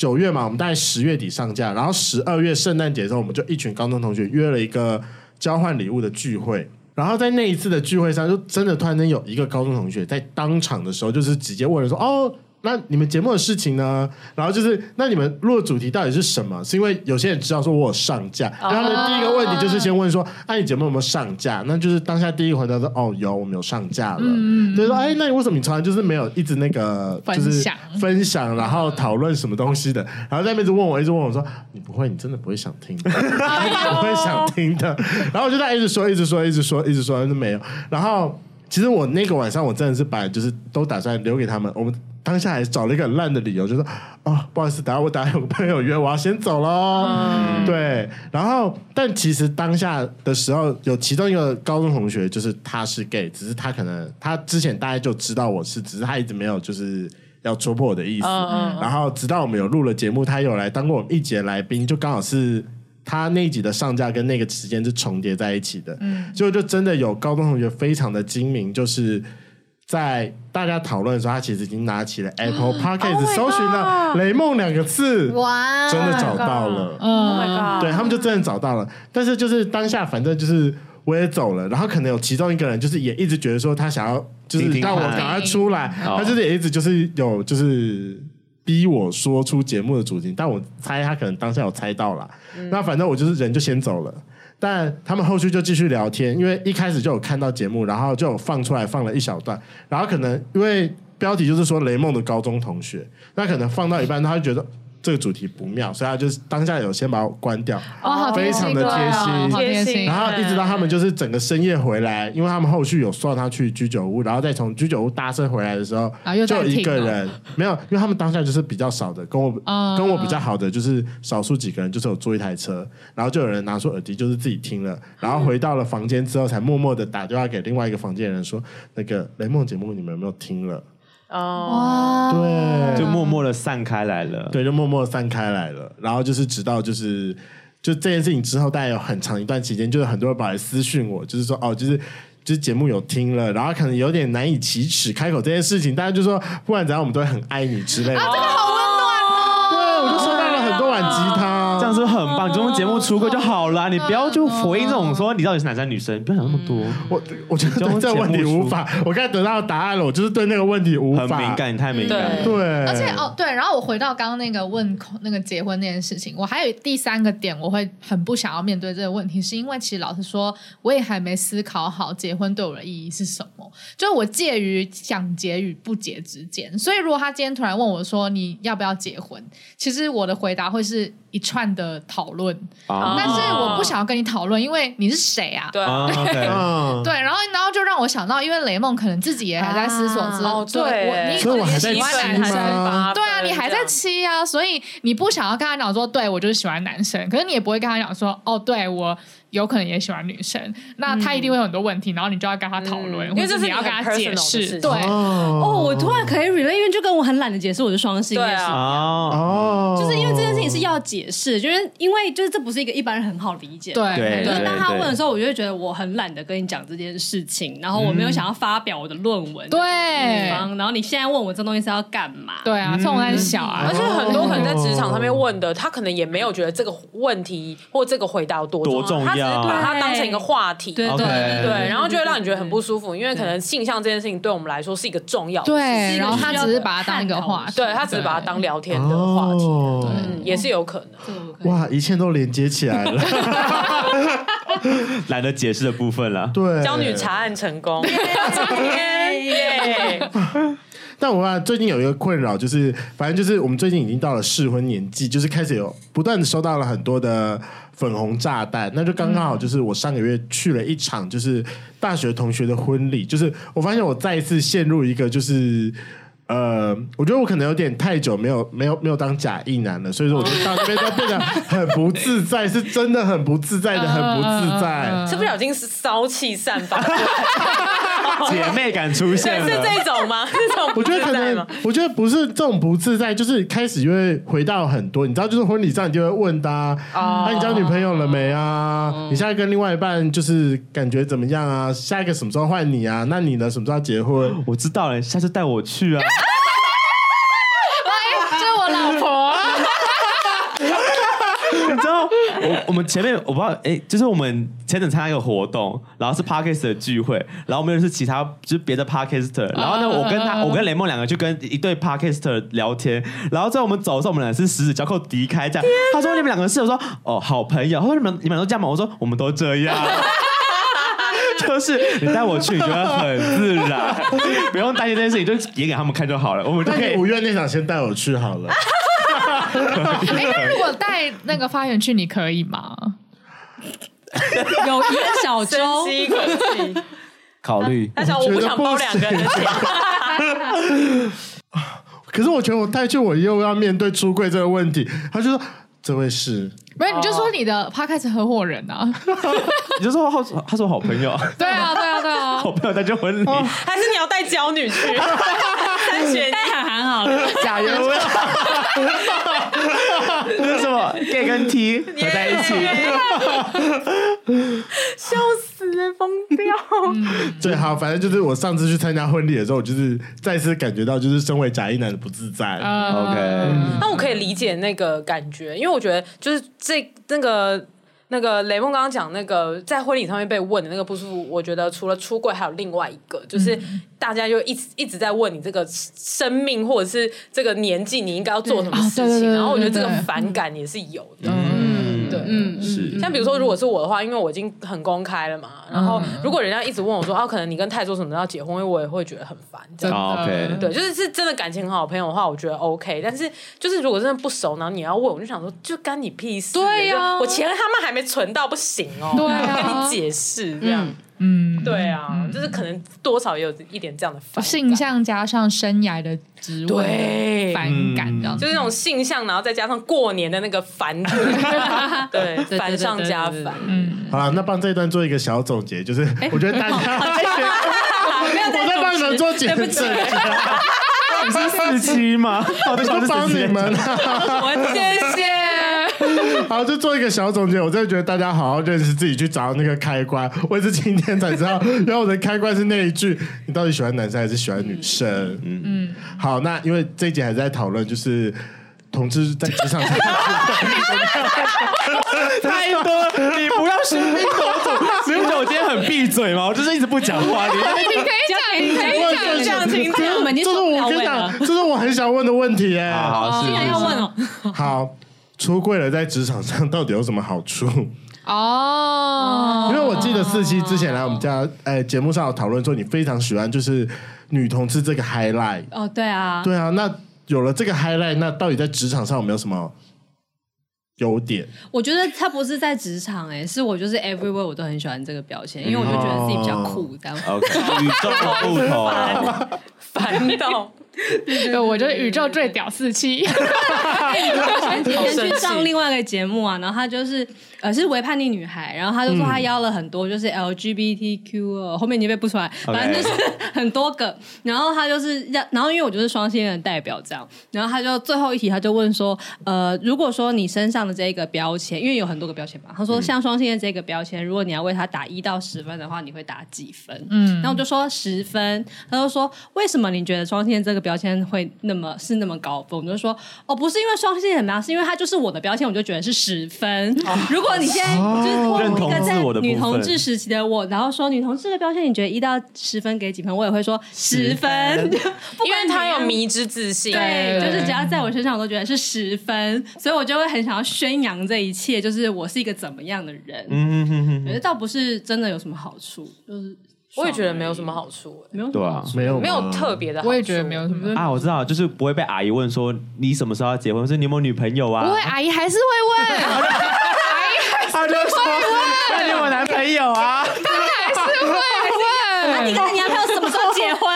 九月嘛，我们大概十月底上架，然后十二月圣诞节的时候，我们就一群高中同学约了一个交换礼物的聚会，然后在那一次的聚会上，就真的突然间有一个高中同学在当场的时候，就是直接问了说：“哦。”那你们节目的事情呢？然后就是，那你们录的主题到底是什么？是因为有些人知道说我有上架，然后呢，第一个问题就是先问说，哎、啊，你节目有没有上架？那就是当下第一个回答说，哦，有，我们有上架了。嗯，就是说，哎，那你为什么你从来就是没有一直那个就是分享，分享然后讨论什么东西的？然后在那边一直问我，一直问我说，你不会，你真的不会想听的，你不会想听的。然后我就在一直说，一直说，一直说，一直说，就没有。然后其实我那个晚上我真的是把就是都打算留给他们，我们。当下还找了一个很烂的理由，就说：“哦，不好意思，等下我等下有个朋友约，我要先走喽。嗯”对，然后但其实当下的时候，有其中一个高中同学，就是他是 gay，只是他可能他之前大概就知道我是，只是他一直没有就是要戳破我的意思。嗯、然后直到我们有录了节目，他有来当过我们一集的来宾，就刚好是他那一集的上架跟那个时间是重叠在一起的。嗯，就就真的有高中同学非常的精明，就是。在大家讨论的时候，他其实已经拿起了 Apple Podcast，搜寻了“雷梦”两个字，哇，真的找到了，Oh my God！对他们就真的找到了。但是就是当下，反正就是我也走了，然后可能有其中一个人，就是也一直觉得说他想要，就是让我赶快出来，他就是也一直就是有就是逼我说出节目的主题。但我猜他可能当下有猜到了，那反正我就是人就先走了。但他们后续就继续聊天，因为一开始就有看到节目，然后就有放出来放了一小段，然后可能因为标题就是说雷梦的高中同学，那可能放到一半，他就觉得。这个主题不妙，所以他就是当下有先把我关掉，哦，非常的贴心，哦、贴心。然后一直到他们就是整个深夜回来，因为他们后续有送他去居酒屋，然后再从居酒屋搭车回来的时候，就有一个人没有，因为他们当下就是比较少的，跟我、嗯、跟我比较好的就是少数几个人，就是有坐一台车，然后就有人拿出耳机就是自己听了，然后回到了房间之后，才默默的打电话给另外一个房间的人说，那个雷梦节目你们有没有听了？哦，对，就默默的散开来了，对，就默默的散开来了。然后就是直到就是就这件事情之后，大概有很长一段期间，就是很多人跑来私讯我，就是说哦，就是就是节目有听了，然后可能有点难以启齿开口这件事情，大家就说不管怎样，我们都会很爱你之类的。啊，这个好温暖哦！对，我就收到了很多碗鸡汤。这样是不是很棒？这种节目出过就好了，你不要就回应这种说你到底是男生女生，不要想那么多。我我觉得对这个问题无法，我刚才得到答案了，我就是对那个问题无法。很敏感，你太敏感。对，而且哦对，然后我回到刚刚那个问那个结婚那件事情，我还有第三个点，我会很不想要面对这个问题，是因为其实老实说，我也还没思考好结婚对我的意义是什么，就是我介于想结与不结之间。所以如果他今天突然问我说你要不要结婚，其实我的回答会是。一串的讨论，但是我不想要跟你讨论，因为你是谁啊？对 对，然后然后就让我想到，因为雷梦可能自己也还在思索之后，对，我你可能也喜欢男生吧？对啊，你还在七啊，所以你不想要跟他讲说，对我就是喜欢男生，可是你也不会跟他讲说，哦，对我。有可能也喜欢女生，那他一定会有很多问题，然后你就要跟他讨论，因为这是你要跟他解释。对哦，我突然可以 relate，因为就跟我很懒得解释我是双性恋是一样。哦，就是因为这件事情是要解释，就是因为就是这不是一个一般人很好理解。对对。就是当他问的时候，我就会觉得我很懒得跟你讲这件事情，然后我没有想要发表我的论文。对。然后你现在问我这东西是要干嘛？对啊，趁我还小啊，而且很多可能在职场上面问的，他可能也没有觉得这个问题或这个回答有多多重要。把它当成一个话题，对对对，然后就会让你觉得很不舒服，因为可能性向这件事情对我们来说是一个重要的，对，然后他只是把它当一个话题，对他只是把它当聊天的话题，嗯，也是有可能。哇，一切都连接起来了，懒得解释的部分了。对，教女查案成功。但我啊，最近有一个困扰，就是反正就是我们最近已经到了适婚年纪，就是开始有不断的收到了很多的粉红炸弹，那就刚刚好，就是我上个月去了一场就是大学同学的婚礼，就是我发现我再一次陷入一个就是。呃，我觉得我可能有点太久没有没有没有当假意男了，所以说我就到那边就变得很不自在，是真的很不自在的，很不自在，是不小心是骚气散发，姐妹感出现了，是这种吗？这种我觉得可能，我觉得不是这种不自在，就是开始就会回到很多，你知道，就是婚礼上你就会问他啊，那你交女朋友了没啊？你现在跟另外一半就是感觉怎么样啊？下一个什么时候换你啊？那你呢？什么时候要结婚？我知道了，下次带我去啊。你知道，我我们前面我不知道，哎、欸，就是我们前阵参加一个活动，然后是 parkest 的聚会，然后我们认识其他就是别的 Podcaster，然后呢，我跟他，我跟雷梦两个就跟一对 Podcaster 聊天，然后在我们走的时候，我们俩是十指交扣离开这样。他说你们两个是，我说哦好朋友，他说你们你们都这样吗？我说我们都这样，就是你带我去，你觉得很自然，不用担心这件事情，就演给他们看就好了。我们就可以五月那场先带我去好了。哎，那如果 带那个发源去，你可以吗？有一个小周，考虑。他想我不想包两个人。可是我觉得我带去，我又要面对出柜这个问题。他就说：“这位是，不是你就说你的 Podcast 合伙人啊？你就说好，他是我好朋友。对啊，对啊，对啊，好朋友带去婚礼，还是你要带娇女去？三学带还好，假人。”那什么 gay 跟 T 合在一起，笑死了，疯掉！最好，反正就是我上次去参加婚礼的时候，我就是再次感觉到，就是身为假一男的不自在。OK，那我可以理解那个感觉，因为我觉得就是这那个。那个雷梦刚刚讲那个在婚礼上面被问的那个不舒服，我觉得除了出柜，还有另外一个，就是大家就一直一直在问你这个生命或者是这个年纪你应该要做什么事情，然后我觉得这个反感也是有的。对，嗯，是。像比如说，如果是我的话，因为我已经很公开了嘛，然后如果人家一直问我说，啊，可能你跟泰做什么要结婚，因为我也会觉得很烦。这样，OK，对，就是是真的感情很好的朋友的话，我觉得 OK。但是就是如果真的不熟，然后你要问，我就想说，就干你屁事。对呀，我钱他们还没存到，不行哦。对啊，跟你解释这样。嗯，对啊，就是可能多少也有一点这样的反感，性向加上生涯的职位反感，这样就是那种性向，然后再加上过年的那个烦，对，烦上加烦。嗯，好了，那帮这一段做一个小总结，就是我觉得大家，我在帮你们做检测，你是四期吗？我在帮你们，我谢谢。好，就做一个小总结。我真的觉得大家好好认识自己，去找那个开关。我也是今天才知道，原来我的开关是那一句：你到底喜欢男生还是喜欢女生？嗯嗯。好，那因为这一集还在讨论，就是同志在职场上 太多，你不要喧宾夺主。所以我今天很闭嘴吗？我就是一直不讲话。你你可以讲，你可以讲，讲听听。我们这是我跟你讲，这是我很想问的问题耶。好，既然要问哦。好。出柜了，在职场上到底有什么好处？哦，因为我记得四期之前来我们家，哎，节目上有讨论说你非常喜欢就是女同志这个 highlight。哦，对啊，对啊，那有了这个 highlight，那到底在职场上有没有什么优点？我觉得他不是在职场，哎，是我就是 everywhere 我都很喜欢这个标签，因为我就觉得自己比较酷，这样。OK，宇宙的不同，烦到。对，我就是宇宙最屌四期。前几天去 上另外一个节目啊，然后他就是呃是微叛逆女孩，然后他就说他邀了很多就是 LGBTQ，后面你被不出来，反正就是很多个。然后他就是要，然后因为我就是双性恋的代表这样，然后他就最后一题他就问说，呃，如果说你身上的这个标签，因为有很多个标签嘛，他说像双性恋这个标签，如果你要为他打一到十分的话，你会打几分？嗯，然后我就说十分，他就说为什么你觉得双性恋这个标签会那么是那么高分？我就说哦，不是因为双性恋嘛，是因为它就是我的标签，我就觉得是十分。哦、如果你现在就是问一个在女同志时期的我，然后说女同志的标签，你觉得一到十分给几分？我也会说十分，因为他有迷之自信。对，就是只要在我身上，我都觉得是十分，所以我就会很想要宣扬这一切，就是我是一个怎么样的人。嗯嗯嗯，觉得倒不是真的有什么好处，就是。我也觉得没有什么好处，没有对啊，没有没有特别的好处。我也觉得没有什么啊，我知道，就是不会被阿姨问说你什么时候要结婚，或者你有没有女朋友啊？不会，阿姨还是会问，阿姨还是会问，那你有男朋友啊？他还是会问，那你跟你男朋友什么时候结婚？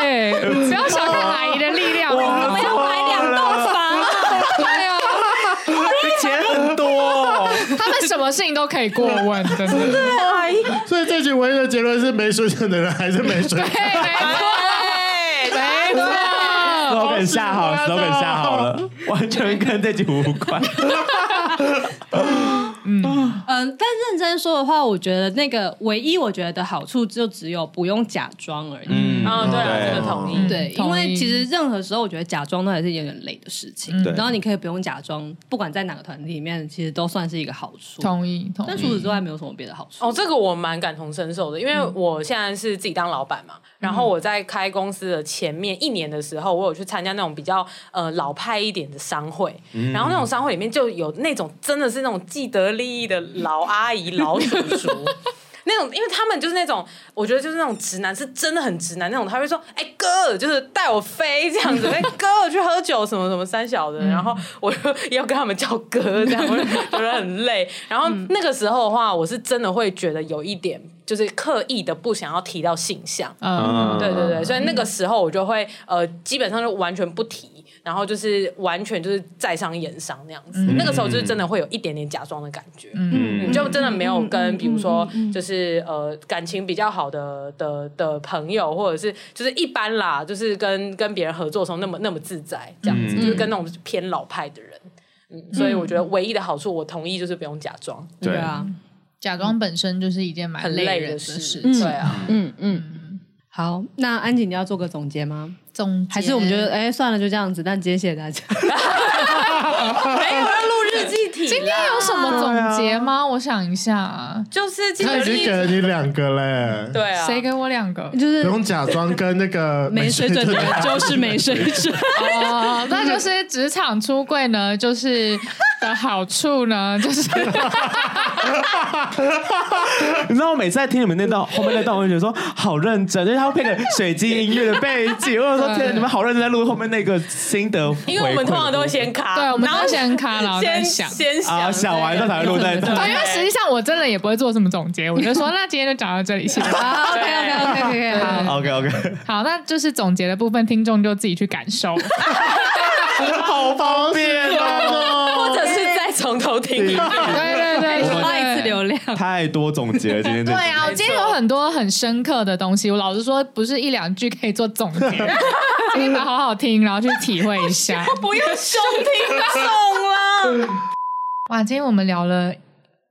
对，不要小看阿姨的力量，我们要买两栋房，对啊，钱很多，他们什么事情都可以过问，真的。所以这局唯一的结论是，没水准的人还是没水准。对，没错，没错。slogan 下好，slogan 下好了，完全跟这句无关。嗯嗯，但认真说的话，我觉得那个唯一我觉得的好处就只有不用假装而已。嗯，啊，对啊，这个同意。对，因为其实任何时候，我觉得假装都还是有点累的事情。对，然后你可以不用假装，不管在哪个团体里面，其实都算是一个好处。同意，同意。但除此之外，没有什么别的好处。哦，这个我蛮感同身受的，因为我现在是自己当老板嘛，然后我在开公司的前面一年的时候，我有去参加那种比较呃老派一点的商会，然后那种商会里面就有那种真的是那种既得利益的老阿姨、老叔叔，那种，因为他们就是那种，我觉得就是那种直男，是真的很直男那种。他会说：“哎、欸、哥，就是带我飞这样子，哎、欸、哥去喝酒什么什么三小的。”然后我就要跟他们叫哥，这样我就 觉得很累。然后那个时候的话，我是真的会觉得有一点，就是刻意的不想要提到性向。嗯，对对对，所以那个时候我就会呃，基本上就完全不提。然后就是完全就是在商言商那样子，嗯、那个时候就是真的会有一点点假装的感觉，嗯，就真的没有跟比如说就是呃感情比较好的的的朋友，或者是就是一般啦，就是跟跟别人合作的时候那么那么自在这样子，嗯、就是跟那种偏老派的人，嗯，所以我觉得唯一的好处，我同意就是不用假装，对啊。假装本身就是一件蛮累人的事情。对啊，嗯。嗯。好，那安景你要做个总结吗？总还是我们觉得哎算了就这样子？但今天谢谢大家。没有要录日记体，今天有什么总结吗？我想一下，就是他已经给了你两个嘞。对啊，谁给我两个？就是不用假装跟那个没水准的人 就是没水准。哦，那就是职场出柜呢，就是的好处呢，就是。你知道我每次在听你们那段后面那段，我就觉得说好认真，因为他会配个水晶音乐的背景，我说天，你们好认真在录后面那个心得。因为我们通常都会先卡，对，我们都先卡，然后先想，先想，想完之后才会录在。对，因为实际上我真的也不会做什么总结，我就说 那今天就讲到这里，谢谢。OK OK OK OK 好，OK OK 好，那就是总结的部分，听众就自己去感受。好方便哦，或者是再从头听一遍。对 对对，花一次流量。太多总结了，今天。对啊，我今天有很多很深刻的东西，我老实说，不是一两句可以做总结。你们好好听，然后去体会一下。不用胸听众了。哇，今天我们聊了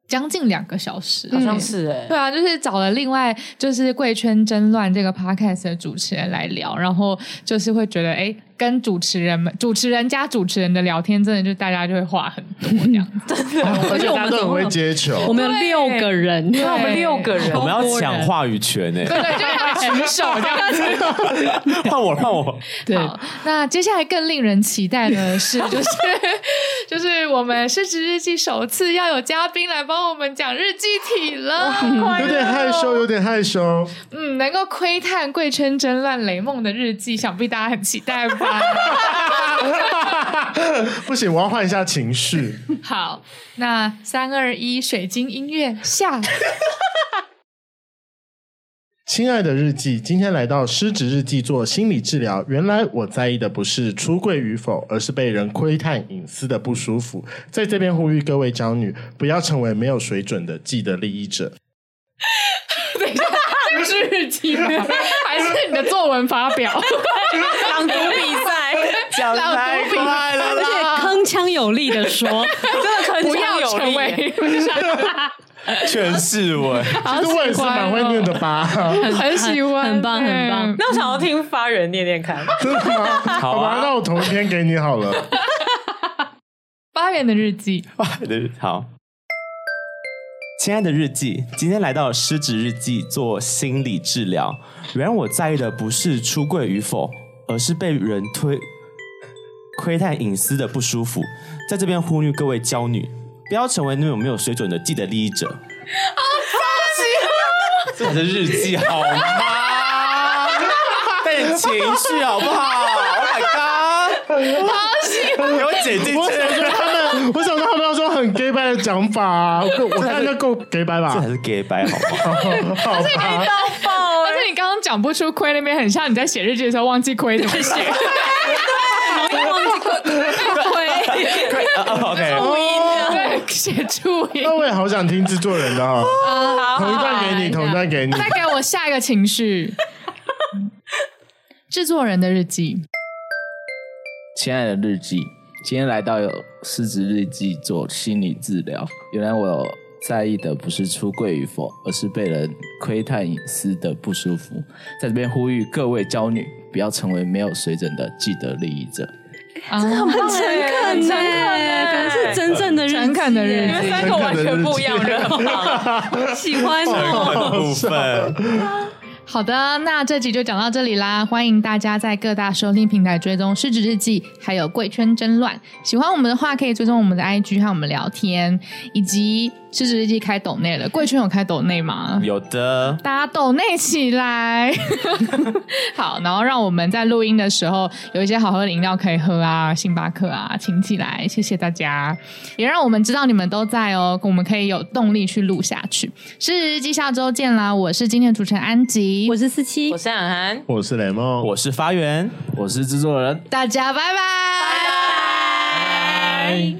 将近两个小时，好像是哎、欸。对啊，就是找了另外就是贵圈争乱这个 podcast 的主持人来聊，然后就是会觉得哎。诶跟主持人们、主持人加主持人的聊天，真的就大家就会话很多这样，真的，而且我们都很会接球。我们有六个人，对，我们六个人，我们要抢话语权呢。对对，就要举手这样子。换我，换我。对，那接下来更令人期待的是，就是就是我们失职日记首次要有嘉宾来帮我们讲日记体了，有点害羞，有点害羞。嗯，能够窥探贵圈真乱雷梦的日记，想必大家很期待吧。不行，我要换一下情绪。好，那三二一，水晶音乐下。亲爱的日记，今天来到失职日记做心理治疗。原来我在意的不是出柜与否，而是被人窥探隐私的不舒服。在这边呼吁各位娇女，不要成为没有水准的既得利益者。等一下，这是日记吗？还是你的作文发表？朗读讲太快了！而且铿锵有力的说，真的铿锵有力。全是 文，其实我也是蛮会念的吧，很喜欢，很棒，很棒。那我想要听发源念念看，真的吗？好吧，那我同一篇给你好了。发源的日记，好。亲爱的日记，今天来到失职日记做心理治疗。原来我在意的不是出柜与否，而是被人推窥探隐私的不舒服。在这边呼吁各位娇女，不要成为那种没有水准的既得利益者。这才是日记好吗？带点情绪好不好？Oh my god！好喜欢，给我剪进去。我想到他们要说很 gay 掰的讲法，啊，我看那够 gay 掰吧？这还是 gay 掰好吗？而且你到爆，而且你刚刚讲不出亏那边很像你在写日记的时候忘记亏怎么写，对，忘记亏亏，OK，注音对，写注音。那我也好想听制作人的哈，同一段给你，同一段给你，再给我下一个情绪。制作人的日记，亲爱的日记。今天来到有失职日记做心理治疗，原来我在意的不是出柜与否，而是被人窥探隐私的不舒服。在这边呼吁各位娇女，不要成为没有水准的既得利益者。啊，很诚恳呢，可能是真正的诚恳的日记，你们三个完全不一样人 喜欢哦部分。好的，那这集就讲到这里啦。欢迎大家在各大收听平台追踪《失职日记》，还有《贵圈真乱》。喜欢我们的话，可以追踪我们的 IG 和我们聊天，以及。失职日记开抖内了，贵圈有开抖内吗？有的，大家抖内起来。好，然后让我们在录音的时候有一些好喝的饮料可以喝啊，星巴克啊，请起来，谢谢大家，也让我们知道你们都在哦，我们可以有动力去录下去。失职日记下周见啦！我是今天的主持人安吉，我是四七，我是涵涵，我是雷梦，我是发源，我是制作人，大家拜拜，拜拜。